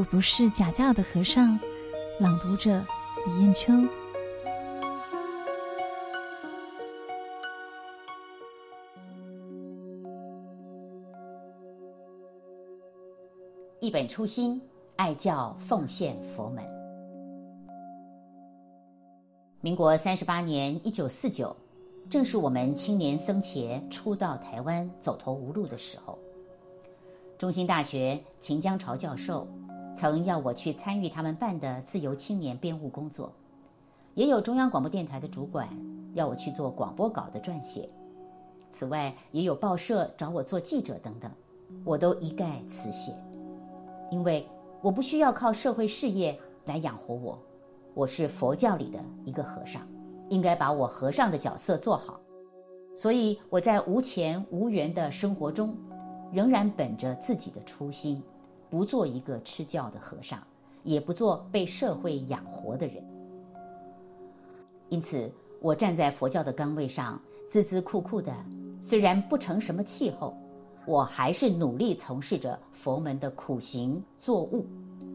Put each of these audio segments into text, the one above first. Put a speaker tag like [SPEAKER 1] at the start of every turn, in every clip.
[SPEAKER 1] 我不是假教的和尚。朗读者李艳秋。
[SPEAKER 2] 一本初心，爱教奉献佛门。民国三十八年（一九四九），正是我们青年僧伽初到台湾走投无路的时候。中兴大学秦江潮教授。曾要我去参与他们办的自由青年编务工作，也有中央广播电台的主管要我去做广播稿的撰写，此外也有报社找我做记者等等，我都一概辞谢，因为我不需要靠社会事业来养活我，我是佛教里的一个和尚，应该把我和尚的角色做好，所以我在无钱无缘的生活中，仍然本着自己的初心。不做一个吃教的和尚，也不做被社会养活的人。因此，我站在佛教的岗位上，孜孜酷酷的，虽然不成什么气候，我还是努力从事着佛门的苦行作务，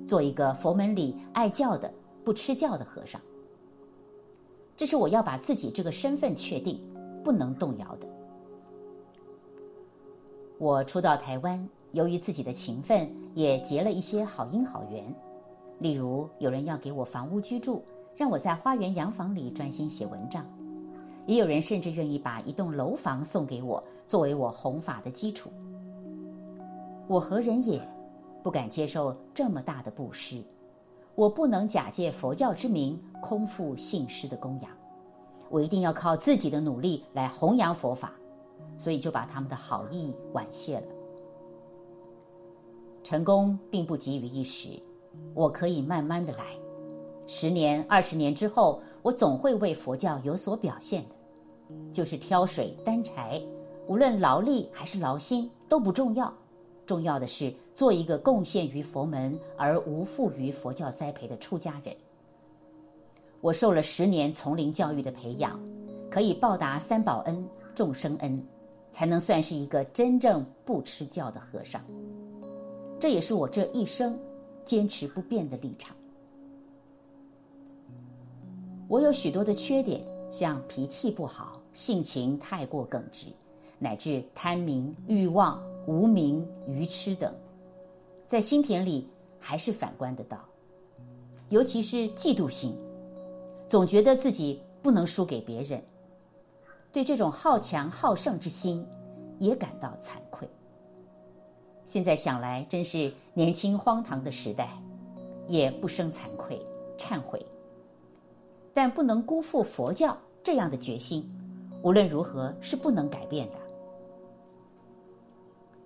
[SPEAKER 2] 做一个佛门里爱教的、不吃教的和尚。这是我要把自己这个身份确定，不能动摇的。我初到台湾。由于自己的勤奋，也结了一些好因好缘。例如，有人要给我房屋居住，让我在花园洋房里专心写文章；也有人甚至愿意把一栋楼房送给我，作为我弘法的基础。我何人也，不敢接受这么大的布施。我不能假借佛教之名，空负信施的供养。我一定要靠自己的努力来弘扬佛法，所以就把他们的好意婉谢了。成功并不急于一时，我可以慢慢的来。十年、二十年之后，我总会为佛教有所表现的。就是挑水担柴，无论劳力还是劳心都不重要，重要的是做一个贡献于佛门而无负于佛教栽培的出家人。我受了十年丛林教育的培养，可以报答三宝恩、众生恩，才能算是一个真正不吃教的和尚。这也是我这一生坚持不变的立场。我有许多的缺点，像脾气不好、性情太过耿直，乃至贪名、欲望、无名、愚痴等，在心田里还是反观得到。尤其是嫉妒心，总觉得自己不能输给别人，对这种好强好胜之心也感到惭愧。现在想来，真是年轻荒唐的时代，也不生惭愧、忏悔。但不能辜负佛教这样的决心，无论如何是不能改变的。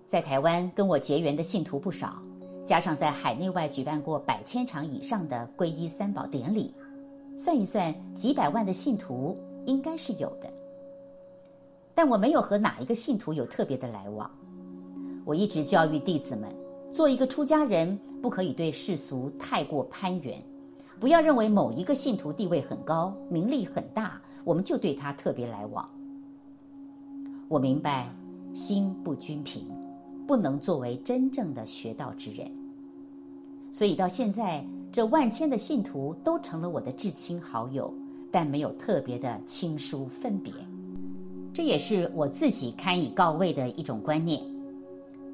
[SPEAKER 2] 在台湾跟我结缘的信徒不少，加上在海内外举办过百千场以上的皈依三宝典礼，算一算，几百万的信徒应该是有的。但我没有和哪一个信徒有特别的来往。我一直教育弟子们，做一个出家人，不可以对世俗太过攀缘，不要认为某一个信徒地位很高、名利很大，我们就对他特别来往。我明白，心不均平，不能作为真正的学道之人。所以到现在，这万千的信徒都成了我的至亲好友，但没有特别的亲疏分别。这也是我自己堪以告慰的一种观念。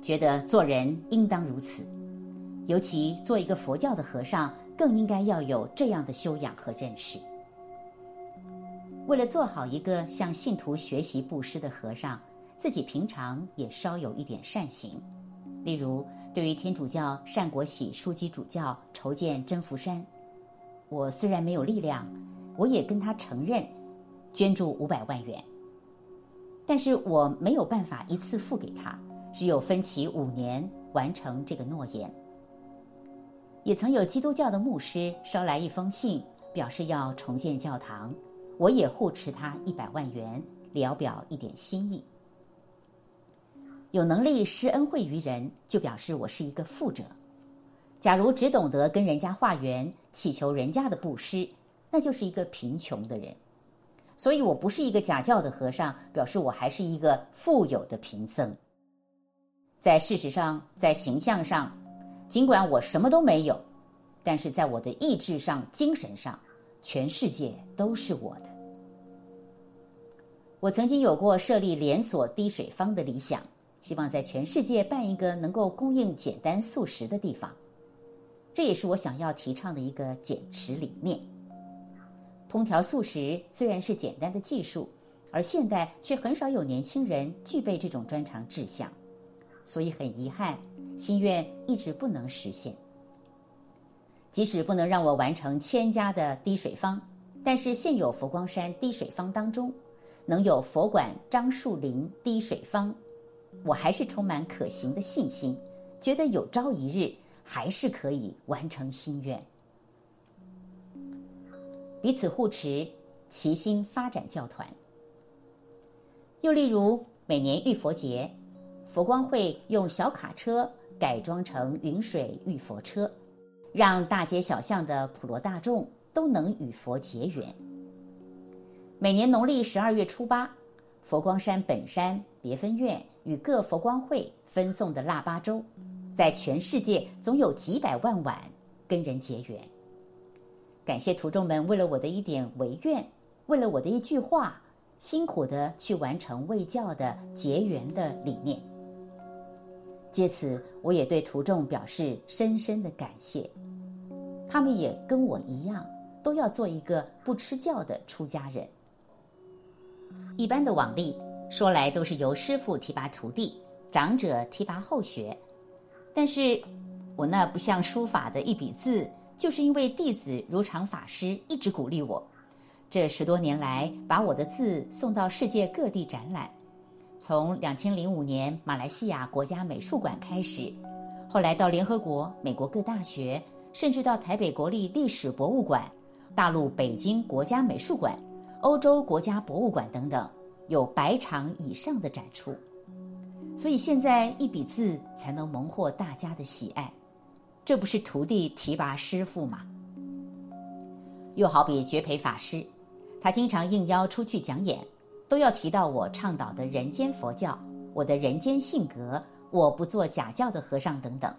[SPEAKER 2] 觉得做人应当如此，尤其做一个佛教的和尚，更应该要有这样的修养和认识。为了做好一个向信徒学习布施的和尚，自己平常也稍有一点善行。例如，对于天主教单国喜枢机主教筹建真福山，我虽然没有力量，我也跟他承认捐助五百万元，但是我没有办法一次付给他。只有分期五年完成这个诺言。也曾有基督教的牧师捎来一封信，表示要重建教堂，我也护持他一百万元，聊表一点心意。有能力施恩惠于人，就表示我是一个富者。假如只懂得跟人家化缘，祈求人家的布施，那就是一个贫穷的人。所以我不是一个假教的和尚，表示我还是一个富有的贫僧。在事实上，在形象上，尽管我什么都没有，但是在我的意志上、精神上，全世界都是我的。我曾经有过设立连锁滴水坊的理想，希望在全世界办一个能够供应简单素食的地方。这也是我想要提倡的一个减食理念。烹调素食虽然是简单的技术，而现代却很少有年轻人具备这种专长志向，所以很遗憾，心愿一直不能实现。即使不能让我完成千家的滴水方，但是现有佛光山滴水方当中，能有佛馆樟树林滴水方，我还是充满可行的信心，觉得有朝一日。还是可以完成心愿，彼此互持，齐心发展教团。又例如，每年浴佛节，佛光会用小卡车改装成云水浴佛车，让大街小巷的普罗大众都能与佛结缘。每年农历十二月初八，佛光山本山别分院与各佛光会分送的腊八粥。在全世界总有几百万碗跟人结缘。感谢徒众们为了我的一点违愿，为了我的一句话，辛苦的去完成卫教的结缘的理念。借此，我也对徒众表示深深的感谢。他们也跟我一样，都要做一个不吃教的出家人。一般的往例说来都是由师父提拔徒弟，长者提拔后学。但是，我那不像书法的一笔字，就是因为弟子如常法师一直鼓励我，这十多年来把我的字送到世界各地展览，从两千零五年马来西亚国家美术馆开始，后来到联合国、美国各大学，甚至到台北国立历史博物馆、大陆北京国家美术馆、欧洲国家博物馆等等，有百场以上的展出。所以现在一笔字才能蒙获大家的喜爱，这不是徒弟提拔师傅吗？又好比绝培法师，他经常应邀出去讲演，都要提到我倡导的人间佛教，我的人间性格，我不做假教的和尚等等，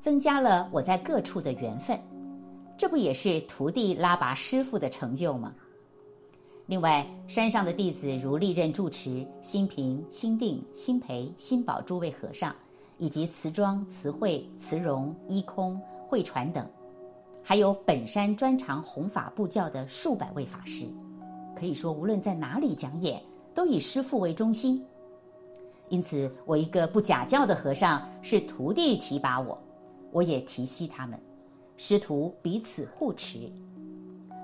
[SPEAKER 2] 增加了我在各处的缘分，这不也是徒弟拉拔师傅的成就吗？另外，山上的弟子如历任住持新平、新定、新培、新宝诸位和尚，以及慈庄、慈惠、慈容、依空、慧传等，还有本山专长弘法布教的数百位法师，可以说无论在哪里讲演，都以师父为中心。因此，我一个不假教的和尚是徒弟提拔我，我也提携他们，师徒彼此护持。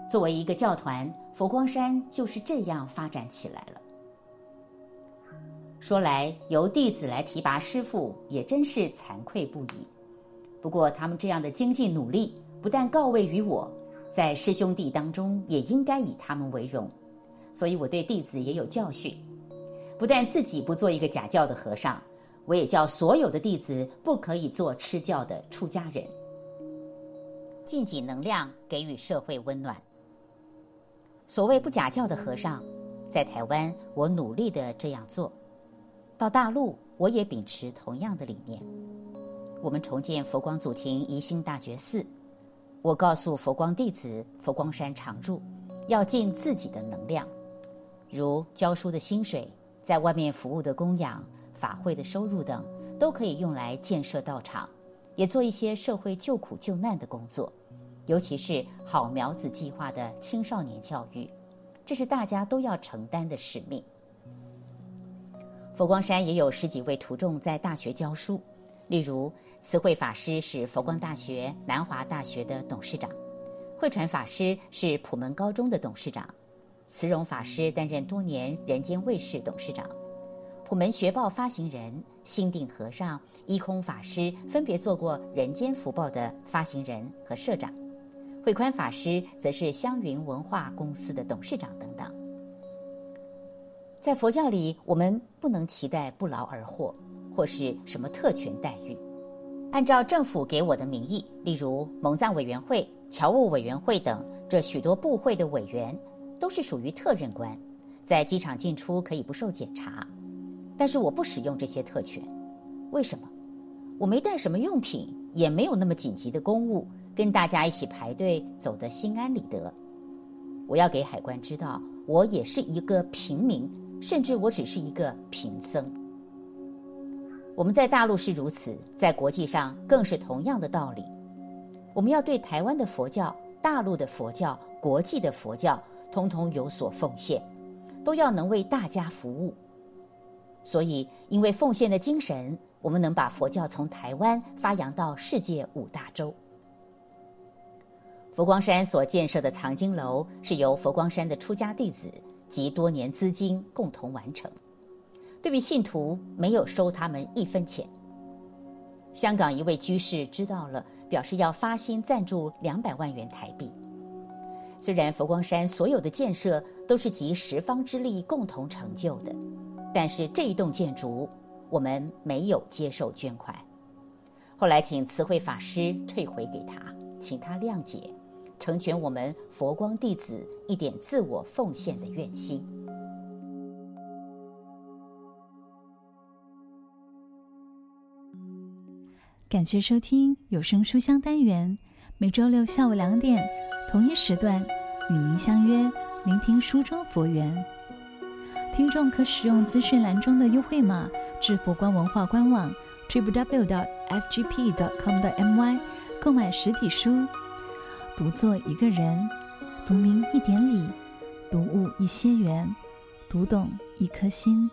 [SPEAKER 2] 作为一个教团，佛光山就是这样发展起来了。说来，由弟子来提拔师父，也真是惭愧不已。不过，他们这样的精进努力，不但告慰于我，在师兄弟当中也应该以他们为荣。所以，我对弟子也有教训：不但自己不做一个假教的和尚，我也叫所有的弟子不可以做吃教的出家人。尽己能量，给予社会温暖。所谓不假教的和尚，在台湾我努力的这样做，到大陆我也秉持同样的理念。我们重建佛光祖庭宜兴大觉寺，我告诉佛光弟子佛光山常住，要尽自己的能量，如教书的薪水，在外面服务的供养、法会的收入等，都可以用来建设道场，也做一些社会救苦救难的工作。尤其是好苗子计划的青少年教育，这是大家都要承担的使命。佛光山也有十几位徒众在大学教书，例如慈惠法师是佛光大学、南华大学的董事长，慧传法师是普门高中的董事长，慈容法师担任多年人间卫视董事长，普门学报发行人心定和尚、依空法师分别做过人间福报的发行人和社长。慧宽法师则是香云文化公司的董事长等等。在佛教里，我们不能期待不劳而获，或是什么特权待遇。按照政府给我的名义，例如蒙藏委员会、侨务委员会等这许多部会的委员，都是属于特任官，在机场进出可以不受检查。但是我不使用这些特权，为什么？我没带什么用品，也没有那么紧急的公务，跟大家一起排队走得心安理得。我要给海关知道，我也是一个平民，甚至我只是一个贫僧。我们在大陆是如此，在国际上更是同样的道理。我们要对台湾的佛教、大陆的佛教、国际的佛教，通通有所奉献，都要能为大家服务。所以，因为奉献的精神，我们能把佛教从台湾发扬到世界五大洲。佛光山所建设的藏经楼是由佛光山的出家弟子及多年资金共同完成，对于信徒没有收他们一分钱。香港一位居士知道了，表示要发心赞助两百万元台币。虽然佛光山所有的建设都是集十方之力共同成就的，但是这一栋建筑，我们没有接受捐款，后来请慈惠法师退回给他，请他谅解，成全我们佛光弟子一点自我奉献的愿心。
[SPEAKER 1] 感谢收听有声书香单元，每周六下午两点同一时段与您相约，聆听书中佛缘。听众可使用资讯栏中的优惠码。至佛光文化官网 www.fgp.com.my 购买实体书，读作一个人，读明一点理，读悟一些缘，读懂一颗心。